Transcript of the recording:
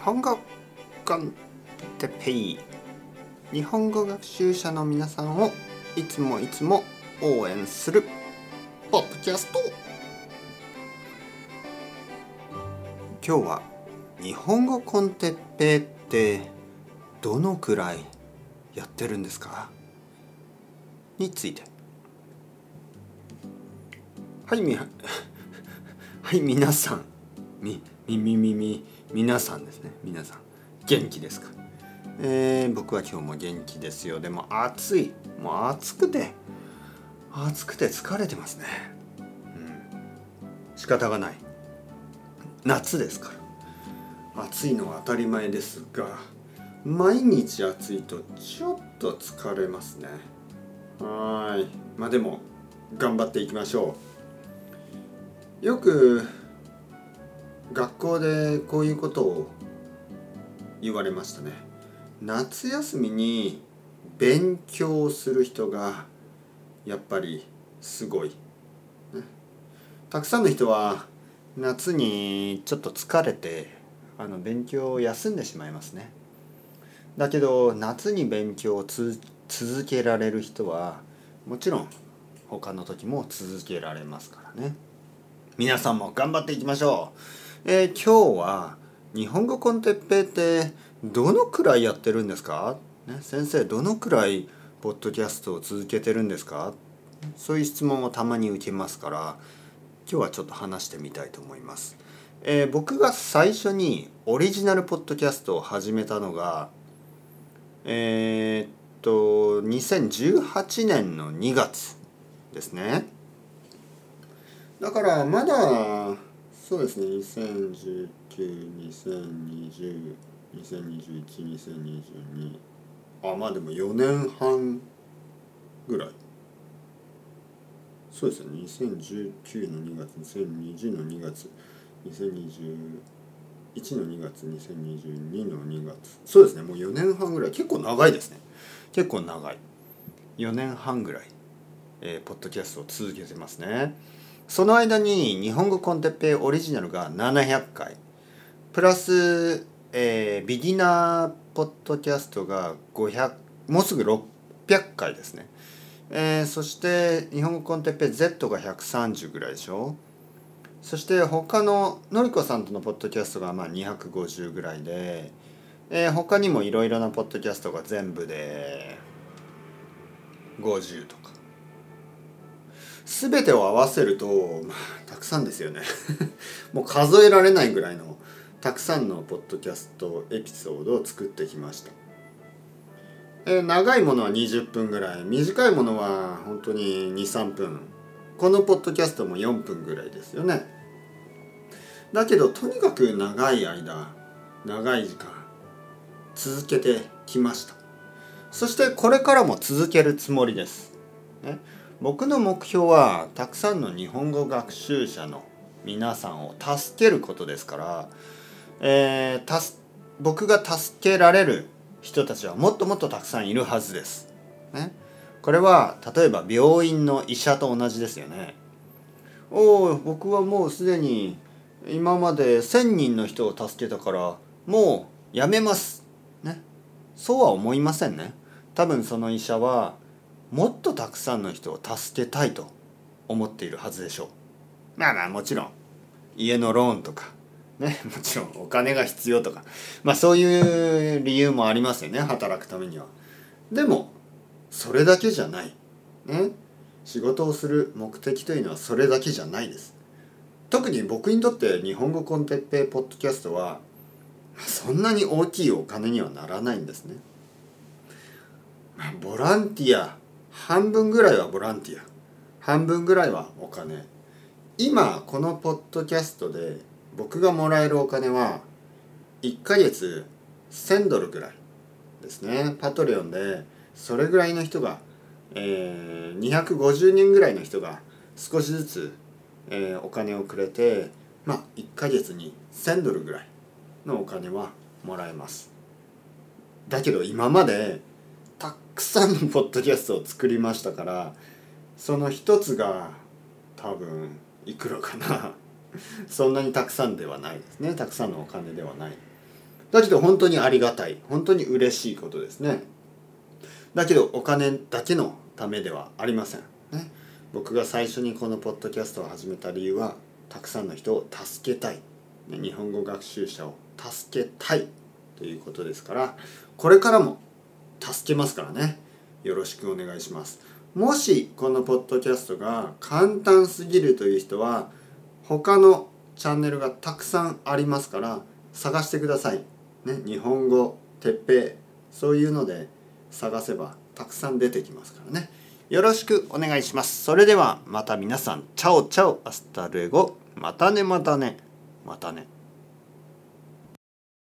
本語コンテペイ日本語学習者の皆さんをいつもいつも応援するポッドキャスト。今日は日本語コンテッペイってどのくらいやってるんですか？について。はいみ はい皆さん。みみみみみ皆さんですね。皆さん。元気ですか？えー、僕は今日も元気ですよ。でも暑い。もう暑くて。暑くて疲れてますね。うん。仕方がない。夏ですから。暑いのは当たり前ですが毎日暑いとちょっと疲れますね。はい。まあでも頑張っていきましょう。よく学校でこういうことを言われましたね。夏休みに勉強する人がやっぱりすごい、ね、たくさんの人は夏にちょっと疲れてあの勉強を休んでしまいますね。だけど夏に勉強を続けられる人はもちろん他の時も続けられますからね。皆さんも頑張っていきましょう。えー、今日は日本語コンテッペイってどのくらいやってるんですか、ね、先生どのくらいポッドキャストを続けてるんですか？そういう質問をたまに受けますから今日はちょっと話してみたいと思います。えー、僕が最初にオリジナルポッドキャストを始めたのがえー、っと2018年の2月ですね。だからまだそうですね。2019、2020、2021、2022あまあでも4年半ぐらい。そうですね。2019の2月2020の2月。2021の2月2022の2月。そうですね。もう4年半ぐらい。結構長いですね。結構長い。4年半ぐらい、えー、ポッドキャストを続けてますね。その間に日本語コンテッペイオリジナルが700回。プラス、えー、ビギナーポッドキャストが500もうすぐ600回ですね、えー、そして日本語コンテッペイ Z が130ぐらいでしょ。そして他ののりこさんとのポッドキャストがまあ250ぐらいで、えー、他にもいろいろなポッドキャストが全部で50とか。全てを合わせると、まあ、たくさんですよね。もう数えられないぐらいのたくさんのポッドキャストエピソードを作ってきました、えー、長いものは20分ぐらい短いものは本当に23分。このポッドキャストも4分ぐらいですよね。だけどとにかく長い間長い時間続けてきました。そしてこれからも続けるつもりです、ね、僕の目標はたくさんの日本語学習者の皆さんを助けることですから、えー、たす僕が助けられる人たちはもっともっとたくさんいるはずです。ね、これは例えば病院の医者と同じですよね。おお僕はもうすでに今まで1,000人の人を助けたからもうやめます。ね。そうは思いませんね。多分その医者はもっとたくさんの人を助けたいと思っているはずでしょう。まあまあもちろん家のローンとかね もちろんお金が必要とかまあそういう理由もありますよね働くためには。でもそれだけじゃない。ね仕事をする目的というのはそれだけじゃないです。特に僕にとって日本語コンテッペイポッドキャストはそんなに大きいお金にはならないんですね。ボランティア半分ぐらいはボランティア。半分ぐらいはお金。今このポッドキャストで僕がもらえるお金は1ヶ月1000ドルぐらいですね。パトレオンでそれぐらいの人が、えー、250人ぐらいの人が少しずつ、えー、お金をくれてまあ1ヶ月に1000ドルぐらいのお金はもらえます。だけど今までくさんのポッドキャストを作りましたからその一つが多分いくらかな。そんなにたくさんではないですね。たくさんのお金ではない。だけど本当にありがたい。本当に嬉しいことですね。だけどお金だけのためではありません、ね、僕が最初にこのポッドキャストを始めた理由はたくさんの人を助けたい、日本語学習者を助けたいということですからこれからも助けますからね。よろしくお願いします。もしこのポッドキャストが簡単すぎるという人は他のチャンネルがたくさんありますから探してください、ね、日本語鉄平そういうので探せばたくさん出てきますからね。よろしくお願いします。それではまた皆さん。 Ciao ciao。Hasta luego。またねまたね。またね。